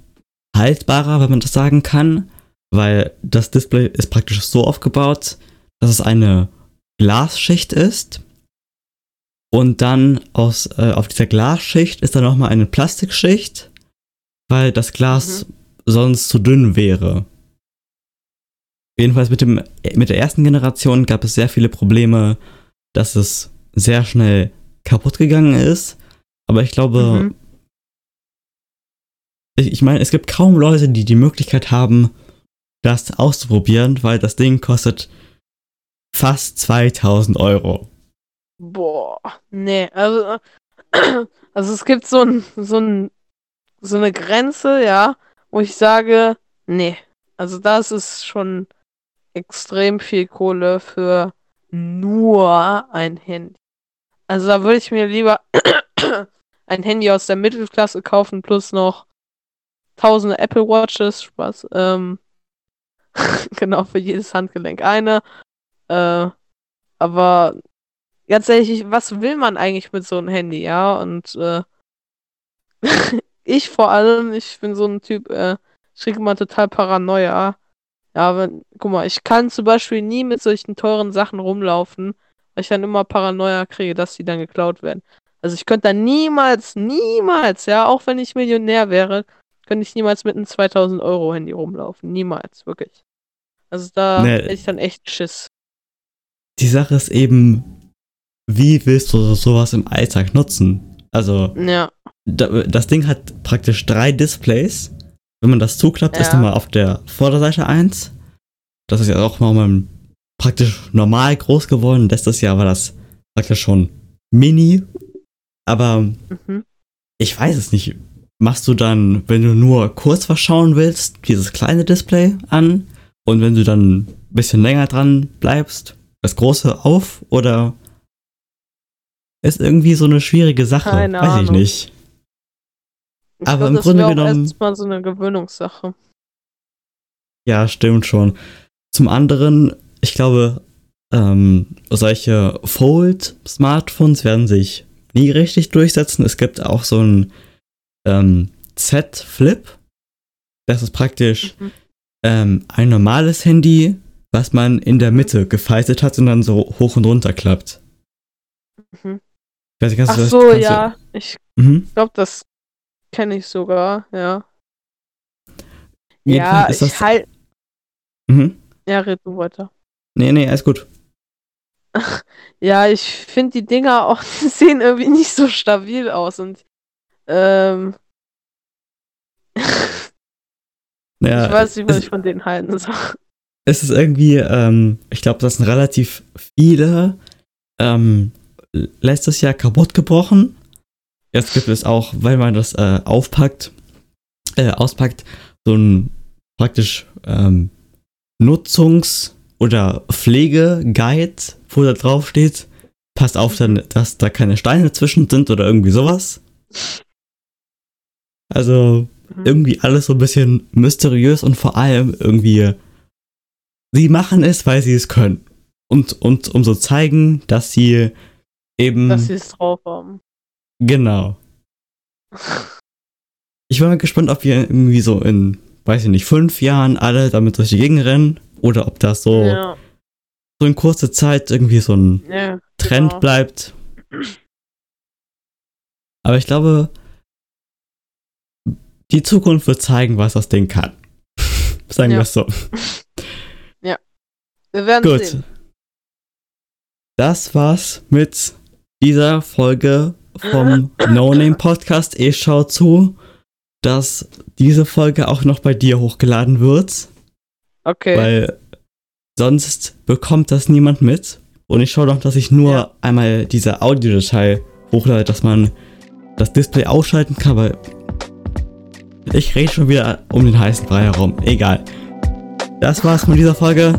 haltbarer, wenn man das sagen kann, weil das Display ist praktisch so aufgebaut, dass es eine Glasschicht ist. Und dann aus, äh, auf dieser Glasschicht ist dann nochmal eine Plastikschicht, weil das Glas sonst zu dünn wäre. Jedenfalls mit, dem, mit der ersten Generation gab es sehr viele Probleme, dass es sehr schnell kaputt gegangen ist. Aber ich glaube, Mhm. ich, ich meine, es gibt kaum Leute, die die Möglichkeit haben, das auszuprobieren, weil das Ding kostet fast 2000 Euro. Boah. Nee, also, [CLEARS THROAT] also es gibt so ein, so ein, so eine Grenze, ja, wo ich sage, nee. Also das ist schon extrem viel Kohle für nur ein Handy. Also da würde ich mir lieber [CLEARS THROAT] ein Handy aus der Mittelklasse kaufen plus noch tausende Apple Watches, Spaß. Ähm, [LAUGHS] genau, für jedes Handgelenk eine. Äh, aber ganz ehrlich, was will man eigentlich mit so einem Handy, ja? Und äh, [LAUGHS] ich vor allem, ich bin so ein Typ, äh, ich kriege immer total Paranoia. Ja, wenn, guck mal, ich kann zum Beispiel nie mit solchen teuren Sachen rumlaufen, weil ich dann immer Paranoia kriege, dass die dann geklaut werden. Also ich könnte dann niemals, niemals, ja, auch wenn ich Millionär wäre, könnte ich niemals mit einem 2000 Euro Handy rumlaufen. Niemals, wirklich. Also da Nee. hätte ich dann echt Schiss. Die Sache ist eben, wie willst du sowas im Alltag nutzen? Also, Ja, da, das Ding hat praktisch drei Displays. Wenn man das zuklappt, ist Ja. nochmal auf der Vorderseite eins. Das ist ja auch nochmal praktisch normal groß geworden. Letztes Jahr war das praktisch schon mini. Aber mhm. ich weiß es nicht. Machst du dann, wenn du nur kurz was schauen willst, dieses kleine Display an? Und wenn du dann ein bisschen länger dran bleibst, das große auf? Oder ist irgendwie so eine schwierige Sache? Keine weiß ich Ahnung. nicht. Ich Aber glaub, im das Grunde wär auch genommen- erstmal so eine Gewöhnungssache. Ja, stimmt schon. Zum anderen, ich glaube, ähm, solche Fold-Smartphones werden sich nie richtig durchsetzen. Es gibt auch so ein ähm, Z-Flip. Das ist praktisch Mhm. ähm, ein normales Handy, was man in der Mitte gefaltet hat und dann so hoch und runter klappt. Mhm. Ich weiß nicht, Ach du das- so, kannst du- ja. Ich Mhm. glaube, das kenne ich sogar, ja. Ja, ich das- halt. Mhm. Ja, red du weiter. Nee, nee, alles gut. [LAUGHS] Ja, ich finde die Dinger auch, [LAUGHS] sehen irgendwie nicht so stabil aus und ähm, [LAUGHS] Ja, ich weiß nicht, was ich von denen halten soll. Es ist irgendwie, ähm, ich glaube, das sind relativ viele ähm, letztes Jahr kaputt gebrochen. Jetzt gibt es auch, weil man das äh, aufpackt, äh, auspackt, so ein praktisch ähm, Nutzungs- oder Pflegeguide, wo da drauf steht, passt auf, dann, dass da keine Steine zwischen sind oder irgendwie sowas. Also Mhm. irgendwie alles so ein bisschen mysteriös und vor allem irgendwie, sie machen es, weil sie es können. Und, und um so zeigen, dass sie eben. Dass sie es drauf haben. genau. Ich war mal gespannt, ob wir irgendwie so in, weiß ich nicht, fünf Jahren alle damit durch die Gegend rennen oder ob das so, Ja, so in kurzer Zeit irgendwie so ein ja, Trend genau. bleibt. Aber ich glaube, die Zukunft wird zeigen, was das Ding kann. [LAUGHS] Sagen Ja. wir es so. [LAUGHS] Wir werden Gut. sehen. Das war's mit dieser Folge vom [CLEARS THROAT] No Name Podcast. Ich schau zu, dass diese Folge auch noch bei dir hochgeladen wird, Okay. weil sonst bekommt das niemand mit. Und ich schaue noch, dass ich nur Ja. einmal diese Audiodatei hochlade, dass man das Display ausschalten kann, weil ich rede schon wieder um den heißen Brei herum. Egal. Das war's mit dieser Folge.